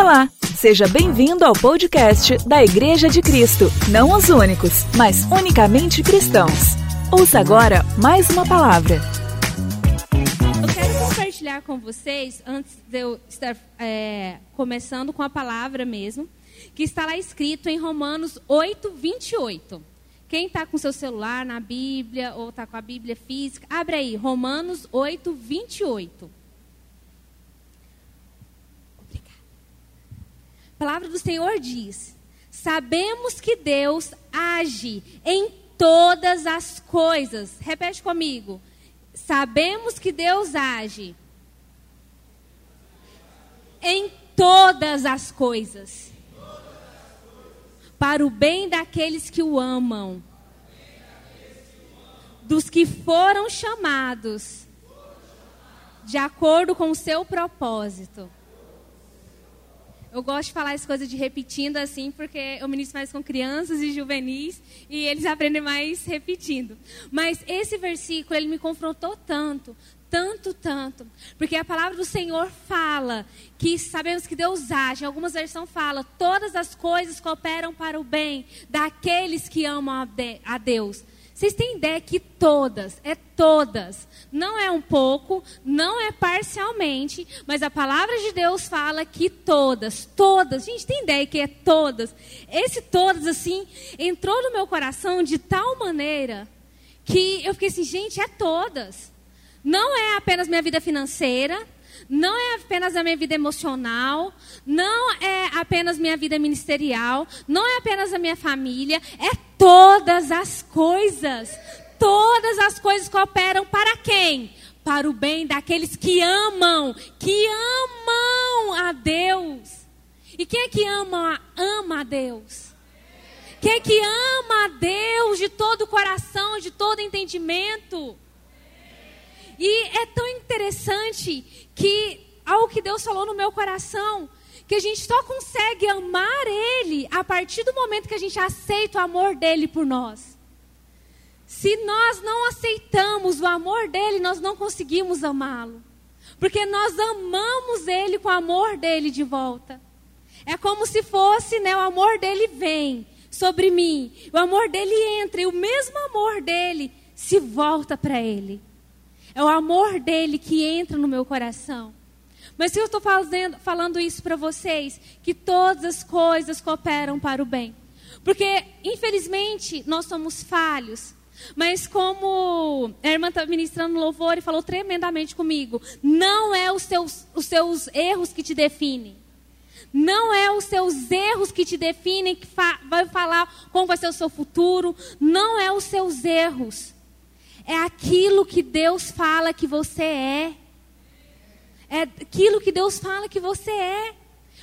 Olá, seja bem-vindo ao podcast da Igreja de Cristo. Não os únicos, mas unicamente cristãos. Ouça agora mais uma palavra. Eu quero compartilhar com vocês, antes de eu estar é, começando com a palavra mesmo, que está lá escrito em Romanos 8, 28. Quem está com seu celular na Bíblia ou está com a Bíblia física, abre aí, Romanos 8, 28. Palavra do Senhor diz: Sabemos que Deus age em todas as coisas. Repete comigo. Sabemos que Deus age em todas as coisas para o bem daqueles que o amam, dos que foram chamados de acordo com o seu propósito. Eu gosto de falar as coisas de repetindo assim, porque eu ministro mais com crianças e juvenis e eles aprendem mais repetindo. Mas esse versículo, ele me confrontou tanto, tanto, tanto. Porque a palavra do Senhor fala que sabemos que Deus age. Em algumas versões fala, todas as coisas cooperam para o bem daqueles que amam a Deus. Vocês têm ideia que todas, é todas, não é um pouco, não é parcialmente, mas a palavra de Deus fala que todas, todas, gente tem ideia que é todas. Esse todas, assim, entrou no meu coração de tal maneira que eu fiquei assim, gente, é todas. Não é apenas minha vida financeira, não é apenas a minha vida emocional, não é apenas minha vida ministerial, não é apenas a minha família, é todas as coisas. Todas as coisas cooperam para quem? Para o bem daqueles que amam, que amam a Deus. E quem é que ama, ama a Deus? Quem é que ama a Deus de todo o coração, de todo entendimento? E é tão interessante que algo que Deus falou no meu coração, que a gente só consegue amar Ele a partir do momento que a gente aceita o amor dele por nós. Se nós não aceitamos o amor dele, nós não conseguimos amá-lo. Porque nós amamos ele com o amor dele de volta. É como se fosse, né, o amor dele vem sobre mim, o amor dele entra e o mesmo amor dele se volta para ele. É o amor dele que entra no meu coração. Mas se eu estou falando isso para vocês, que todas as coisas cooperam para o bem. Porque, infelizmente, nós somos falhos. Mas como a irmã está ministrando louvor e falou tremendamente comigo, não é os seus, os seus erros que te definem. Não é os seus erros que te definem, que fa vai falar como vai ser o seu futuro. Não é os seus erros é aquilo que Deus fala que você é. É aquilo que Deus fala que você é.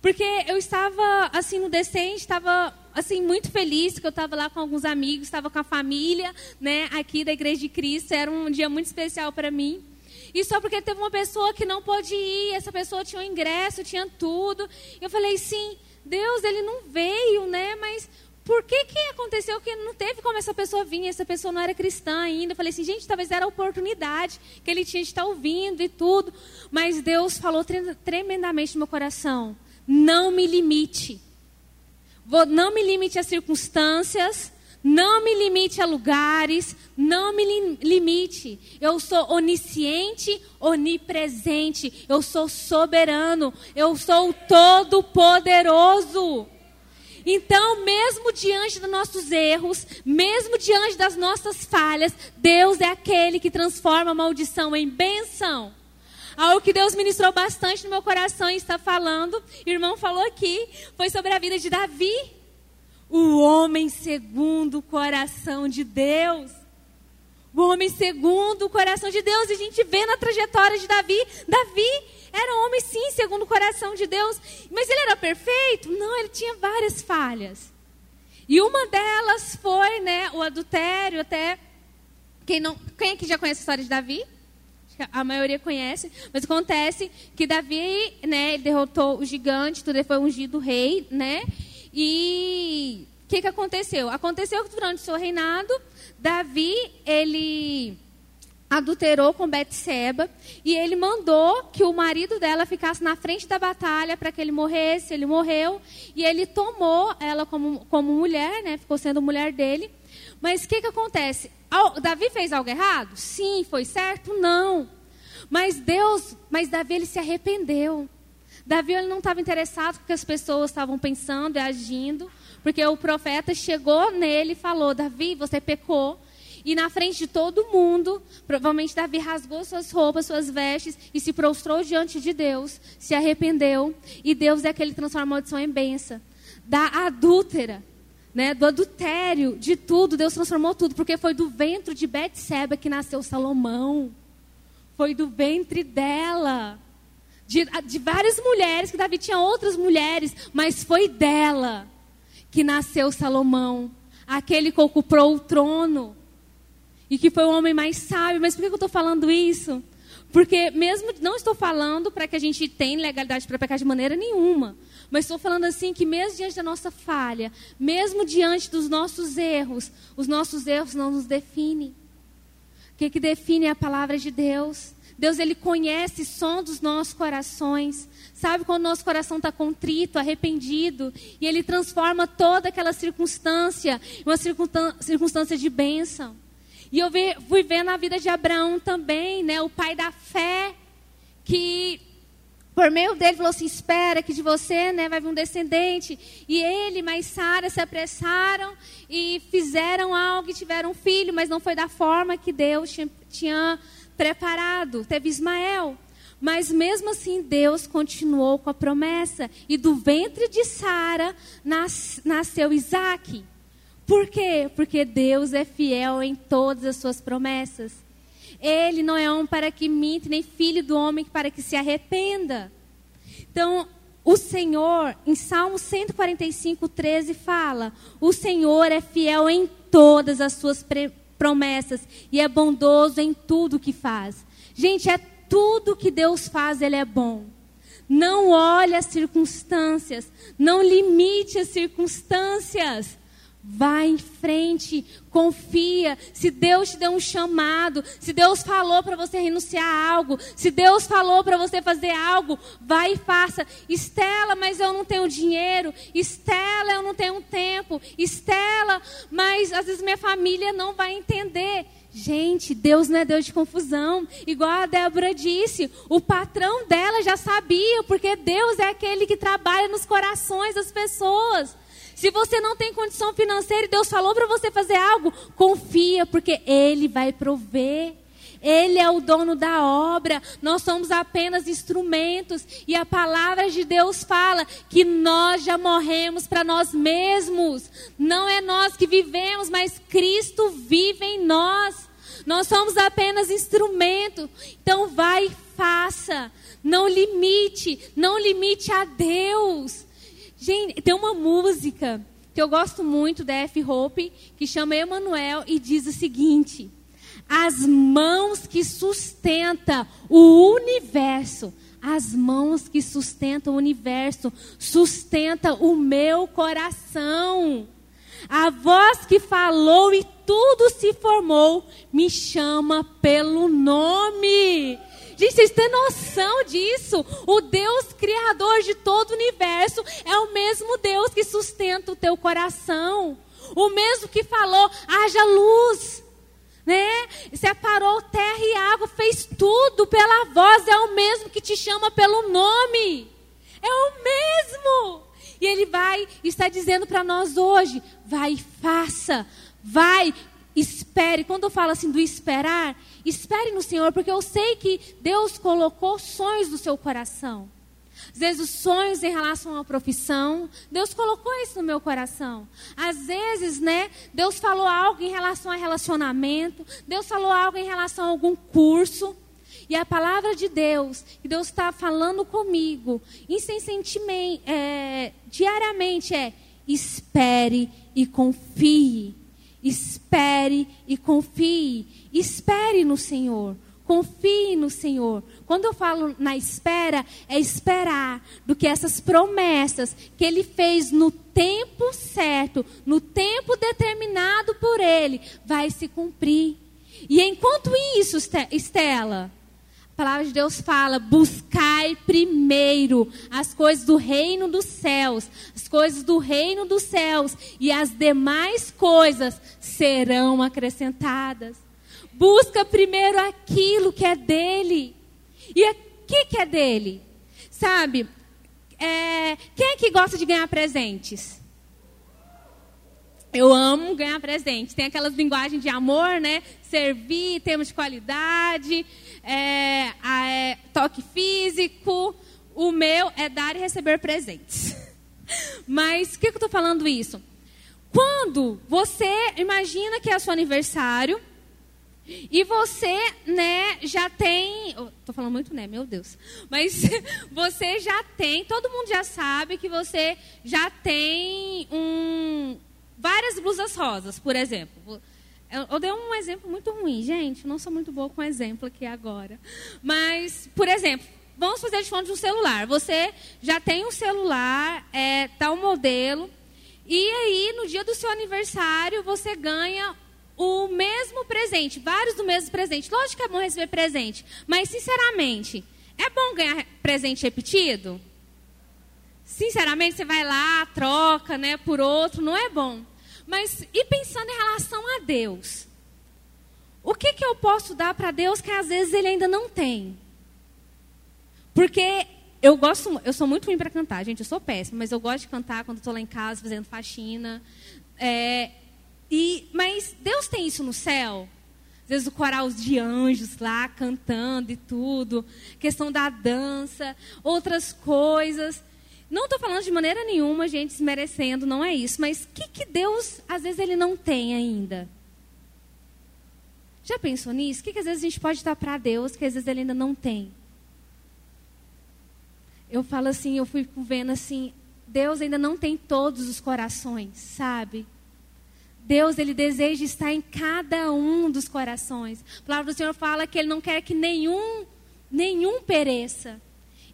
Porque eu estava assim no decente, estava assim muito feliz que eu estava lá com alguns amigos, estava com a família, né, aqui da Igreja de Cristo, era um dia muito especial para mim. E só porque teve uma pessoa que não pôde ir, essa pessoa tinha o um ingresso, tinha tudo. Eu falei, sim, Deus, ele não veio, né? Mas por que, que aconteceu que não teve como essa pessoa vir, essa pessoa não era cristã ainda. Eu falei assim, gente, talvez era a oportunidade que ele tinha de estar ouvindo e tudo. Mas Deus falou tremendamente no meu coração: não me limite. Vou, não me limite a circunstâncias, não me limite a lugares, não me limite. Eu sou onisciente, onipresente, eu sou soberano, eu sou todo-poderoso. Então, mesmo diante dos nossos erros, mesmo diante das nossas falhas, Deus é aquele que transforma a maldição em benção. Algo que Deus ministrou bastante no meu coração e está falando, irmão falou aqui, foi sobre a vida de Davi. O homem segundo o coração de Deus. O homem segundo o coração de Deus. E a gente vê na trajetória de Davi. Davi era um homem, sim, segundo o coração de Deus. Mas ele era perfeito? Não, ele tinha várias falhas. E uma delas foi né, o adultério, até. Quem, não, quem aqui já conhece a história de Davi? A maioria conhece, mas acontece que Davi, né, derrotou o gigante, tudo ele foi ungido rei, né? E o que, que aconteceu? Aconteceu que durante o seu reinado, Davi, ele adulterou com Betseba e ele mandou que o marido dela ficasse na frente da batalha para que ele morresse. Ele morreu e ele tomou ela como, como mulher, né? Ficou sendo mulher dele. Mas o que, que acontece? Davi fez algo errado? Sim. Foi certo? Não. Mas Deus, mas Davi ele se arrependeu. Davi ele não estava interessado com o que as pessoas estavam pensando e agindo, porque o profeta chegou nele e falou: Davi, você pecou. E na frente de todo mundo, provavelmente Davi rasgou suas roupas, suas vestes e se prostrou diante de Deus, se arrependeu. E Deus é aquele que transforma a maldição em benção. Da adúltera, né, do adultério, de tudo, Deus transformou tudo, porque foi do ventre de Betseba que nasceu Salomão. Foi do ventre dela. De, de várias mulheres, que Davi tinha outras mulheres, mas foi dela que nasceu Salomão, aquele que ocupou o trono e que foi o homem mais sábio. Mas por que eu estou falando isso? Porque mesmo não estou falando para que a gente tenha legalidade para pecar de maneira nenhuma. Mas estou falando assim que mesmo diante da nossa falha, mesmo diante dos nossos erros, os nossos erros não nos definem. O que, que define é a palavra de Deus. Deus ele conhece som dos nossos corações. Sabe quando o nosso coração está contrito, arrependido, e ele transforma toda aquela circunstância em uma circunstância de bênção. E eu fui ver na vida de Abraão também, né, o pai da fé, que por meio dele falou assim: espera que de você né, vai vir um descendente. E ele, mais Sara, se apressaram e fizeram algo e tiveram um filho, mas não foi da forma que Deus tinha, tinha preparado. Teve Ismael. Mas mesmo assim, Deus continuou com a promessa. E do ventre de Sara nas, nasceu Isaac. Por quê? Porque Deus é fiel em todas as suas promessas. Ele não é homem para que minte, nem filho do homem para que se arrependa. Então, o Senhor, em Salmo 145, 13, fala: O Senhor é fiel em todas as suas promessas e é bondoso em tudo que faz. Gente, é tudo que Deus faz, Ele é bom. Não olhe as circunstâncias, não limite as circunstâncias. Vá em frente, confia. Se Deus te deu um chamado, se Deus falou para você renunciar a algo, se Deus falou para você fazer algo, vá e faça. Estela, mas eu não tenho dinheiro. Estela, eu não tenho tempo. Estela, mas às vezes minha família não vai entender. Gente, Deus não é Deus de confusão. Igual a Débora disse, o patrão dela já sabia, porque Deus é aquele que trabalha nos corações das pessoas. Se você não tem condição financeira e Deus falou para você fazer algo, confia, porque Ele vai prover. Ele é o dono da obra, nós somos apenas instrumentos, e a palavra de Deus fala que nós já morremos para nós mesmos. Não é nós que vivemos, mas Cristo vive em nós. Nós somos apenas instrumento. Então vai e faça. Não limite, não limite a Deus. Gente, tem uma música que eu gosto muito da F. Hope, que chama Emanuel e diz o seguinte: As mãos que sustentam o universo, as mãos que sustentam o universo, sustenta o meu coração. A voz que falou e tudo se formou, me chama pelo nome. Gente, vocês têm noção disso? O Deus criador de todo o universo é o mesmo Deus que sustenta o teu coração. O mesmo que falou, haja luz. Né? Separou terra e água, fez tudo pela voz, é o mesmo que te chama pelo nome. É o mesmo. E ele vai está dizendo para nós hoje: vai faça, vai, espere. Quando eu falo assim do esperar, Espere no Senhor, porque eu sei que Deus colocou sonhos no seu coração. Às vezes, os sonhos em relação à profissão, Deus colocou isso no meu coração. Às vezes, né, Deus falou algo em relação a relacionamento, Deus falou algo em relação a algum curso. E a palavra de Deus, que Deus está falando comigo, incessantemente, é, diariamente, é: espere e confie. Espere e confie. Espere no Senhor. Confie no Senhor. Quando eu falo na espera, é esperar do que essas promessas que Ele fez no tempo certo, no tempo determinado por Ele, vai se cumprir. E enquanto isso, Estela, palavra de Deus fala: buscai primeiro as coisas do reino dos céus, as coisas do reino dos céus, e as demais coisas serão acrescentadas. Busca primeiro aquilo que é dele. E o que, que é dele? Sabe, é, quem é que gosta de ganhar presentes? Eu amo ganhar presente. Tem aquelas linguagens de amor, né? Servir, termos de qualidade, é, é, toque físico. O meu é dar e receber presentes. Mas o que, que eu estou falando isso? Quando você imagina que é seu aniversário e você, né, já tem. Estou falando muito, né? Meu Deus. Mas você já tem, todo mundo já sabe que você já tem um, várias blusas rosas, por exemplo. Eu, eu dei um exemplo muito ruim, gente. Não sou muito boa com exemplo aqui agora. Mas, por exemplo, vamos fazer de fonte de um celular. Você já tem um celular, é, tal modelo. E aí, no dia do seu aniversário, você ganha o mesmo presente, vários do mesmo presente. Lógico que é bom receber presente, mas sinceramente, é bom ganhar presente repetido? Sinceramente, você vai lá, troca, né, por outro, não é bom. Mas e pensando em relação a Deus? O que, que eu posso dar para Deus que às vezes ele ainda não tem? Porque eu gosto, eu sou muito ruim para cantar, gente, eu sou péssima, mas eu gosto de cantar quando estou lá em casa fazendo faxina. É, e, mas Deus tem isso no céu? Às vezes o coral de anjos lá cantando e tudo, questão da dança, outras coisas. Não estou falando de maneira nenhuma, gente, desmerecendo, não é isso. Mas o que, que Deus, às vezes, Ele não tem ainda? Já pensou nisso? O que, que às vezes a gente pode dar para Deus que às vezes Ele ainda não tem? Eu falo assim, eu fui vendo assim, Deus ainda não tem todos os corações, sabe? Deus, ele deseja estar em cada um dos corações. A palavra do Senhor fala que ele não quer que nenhum, nenhum pereça.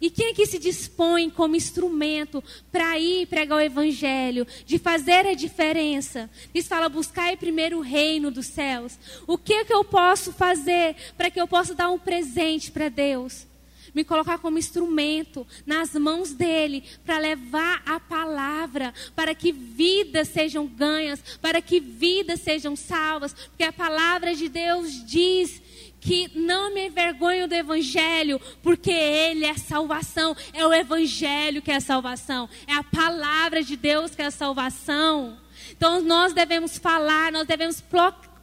E quem é que se dispõe como instrumento para ir pregar o evangelho, de fazer a diferença? Diz fala buscar primeiro o reino dos céus. O que é que eu posso fazer para que eu possa dar um presente para Deus? me colocar como instrumento nas mãos dele para levar a palavra, para que vidas sejam ganhas, para que vidas sejam salvas, porque a palavra de Deus diz que não me envergonho do Evangelho, porque Ele é salvação, é o Evangelho que é salvação, é a palavra de Deus que é salvação. Então nós devemos falar, nós devemos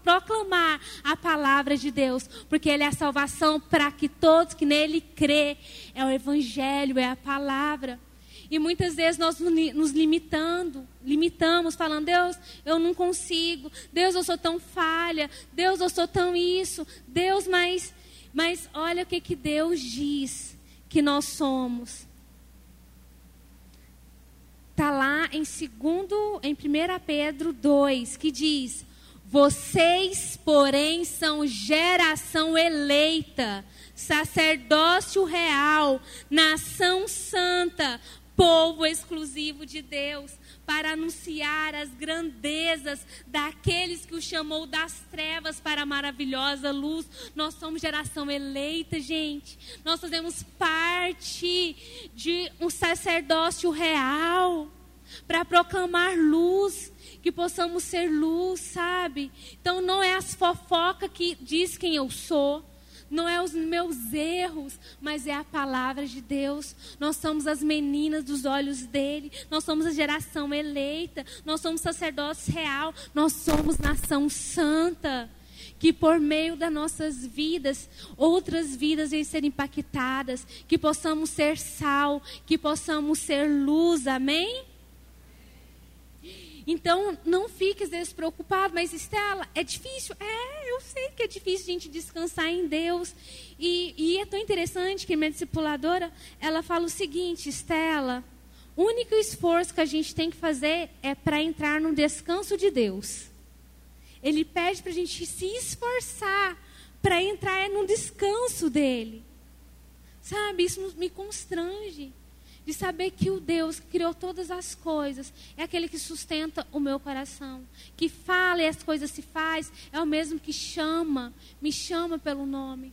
proclamar a palavra de Deus, porque Ele é a salvação para que todos que nele crê, é o Evangelho, é a palavra. E muitas vezes nós nos limitando, limitamos, falando, Deus, eu não consigo, Deus, eu sou tão falha, Deus, eu sou tão isso, Deus, mas, mas olha o que, que Deus diz que nós somos. Está lá em segundo, em 1 Pedro 2, que diz, vocês, porém, são geração eleita, sacerdócio real, nação santa, povo exclusivo de Deus, para anunciar as grandezas daqueles que o chamou das trevas para a maravilhosa luz. Nós somos geração eleita, gente. Nós fazemos parte de um sacerdócio real para proclamar luz que possamos ser luz, sabe? Então não é as fofocas que diz quem eu sou, não é os meus erros, mas é a palavra de Deus. Nós somos as meninas dos olhos dele, nós somos a geração eleita, nós somos sacerdócio real, nós somos nação santa. Que por meio das nossas vidas, outras vidas venham ser impactadas, que possamos ser sal, que possamos ser luz, amém? Então, não fique às vezes preocupado, mas Estela, é difícil? É, eu sei que é difícil a gente descansar em Deus. E, e é tão interessante que minha discipuladora, ela fala o seguinte, Estela, o único esforço que a gente tem que fazer é para entrar no descanso de Deus. Ele pede para a gente se esforçar para entrar no descanso dele. Sabe, isso me constrange. De saber que o Deus que criou todas as coisas é aquele que sustenta o meu coração, que fala e as coisas se faz, é o mesmo que chama, me chama pelo nome.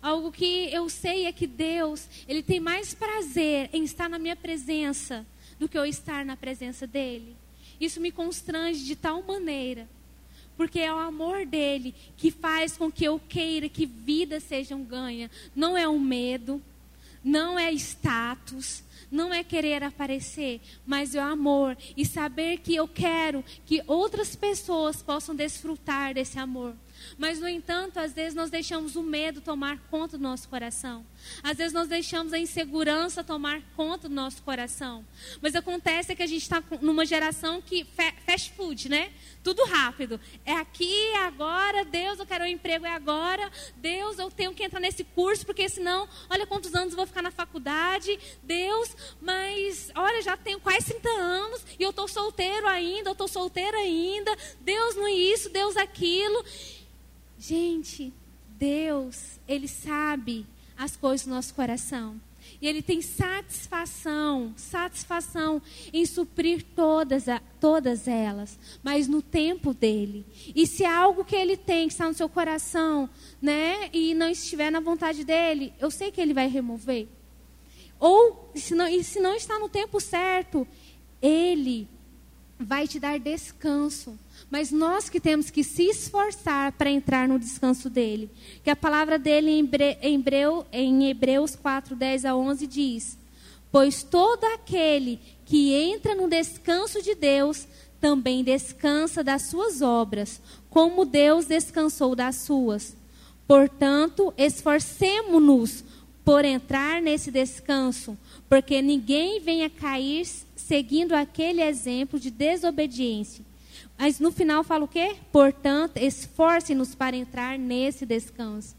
Algo que eu sei é que Deus, ele tem mais prazer em estar na minha presença do que eu estar na presença dele. Isso me constrange de tal maneira, porque é o amor dele que faz com que eu queira que vidas sejam ganha. Não é o medo, não é status, não é querer aparecer, mas é o amor e saber que eu quero que outras pessoas possam desfrutar desse amor. Mas, no entanto, às vezes nós deixamos o medo tomar conta do nosso coração. Às vezes nós deixamos a insegurança tomar conta do nosso coração. Mas acontece que a gente está numa geração que fast food, né? Tudo rápido. É aqui, é agora. Deus, eu quero um emprego, é agora. Deus, eu tenho que entrar nesse curso, porque senão, olha quantos anos eu vou ficar na faculdade. Deus, mas olha, já tenho quase 30 anos e eu estou solteiro ainda, eu estou solteira ainda. Deus não é isso, Deus aquilo. Gente, Deus, Ele sabe as coisas do nosso coração. E Ele tem satisfação, satisfação em suprir todas, todas elas, mas no tempo dele. E se há algo que Ele tem que está no seu coração, né, e não estiver na vontade dele, eu sei que Ele vai remover. Ou, se não, e se não está no tempo certo, Ele vai te dar descanso mas nós que temos que se esforçar para entrar no descanso dele. Que a palavra dele em, Hebreu, em Hebreus 4, 10 a 11 diz: Pois todo aquele que entra no descanso de Deus também descansa das suas obras, como Deus descansou das suas. Portanto, esforcemo-nos por entrar nesse descanso, porque ninguém venha cair seguindo aquele exemplo de desobediência mas no final fala o quê? Portanto, esforce-nos para entrar nesse descanso.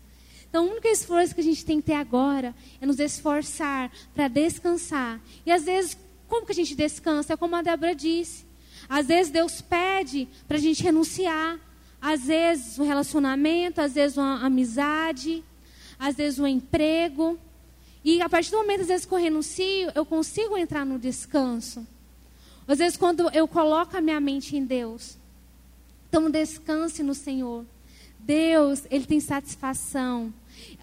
Então, o único esforço que a gente tem que ter agora é nos esforçar para descansar. E às vezes, como que a gente descansa? É como a Débora disse. Às vezes Deus pede para a gente renunciar. Às vezes um relacionamento, às vezes uma amizade, às vezes um emprego. E a partir do momento, às vezes, que eu renuncio, eu consigo entrar no descanso. Às vezes, quando eu coloco a minha mente em Deus, então descanse no Senhor. Deus, Ele tem satisfação.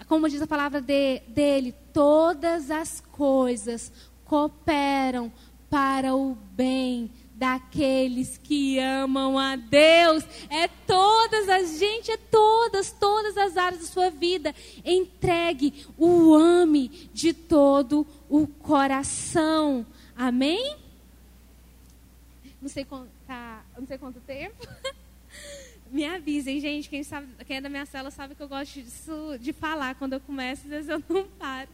Como diz a palavra de, dele, todas as coisas cooperam para o bem daqueles que amam a Deus. É todas as gente, é todas, todas as áreas da sua vida. Entregue, o ame de todo o coração. Amém? não sei, tá, não sei quanto tempo. Me avisem, gente. Quem, sabe, quem é da minha cela sabe que eu gosto disso, de falar quando eu começo, às vezes eu não paro.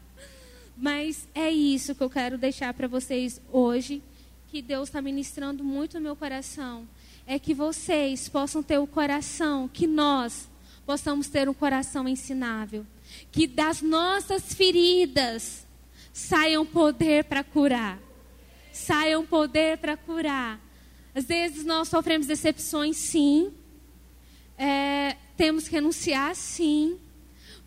Mas é isso que eu quero deixar para vocês hoje, que Deus está ministrando muito no meu coração. É que vocês possam ter o coração, que nós possamos ter um coração ensinável. Que das nossas feridas saiam poder para curar. Saiam poder para curar às vezes nós sofremos decepções, sim. É, temos que renunciar, sim.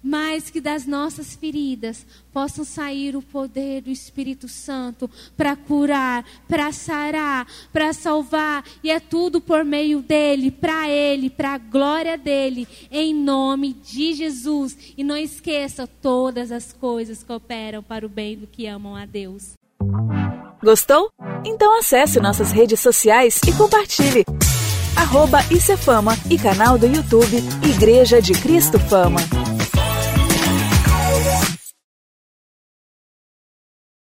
Mas que das nossas feridas possam sair o poder do Espírito Santo para curar, para sarar, para salvar. E é tudo por meio dele, para ele, para a glória dele, em nome de Jesus. E não esqueça: todas as coisas cooperam para o bem do que amam a Deus. Gostou? Então acesse nossas redes sociais e compartilhe. Arroba Isso é Fama e canal do YouTube Igreja de Cristo Fama.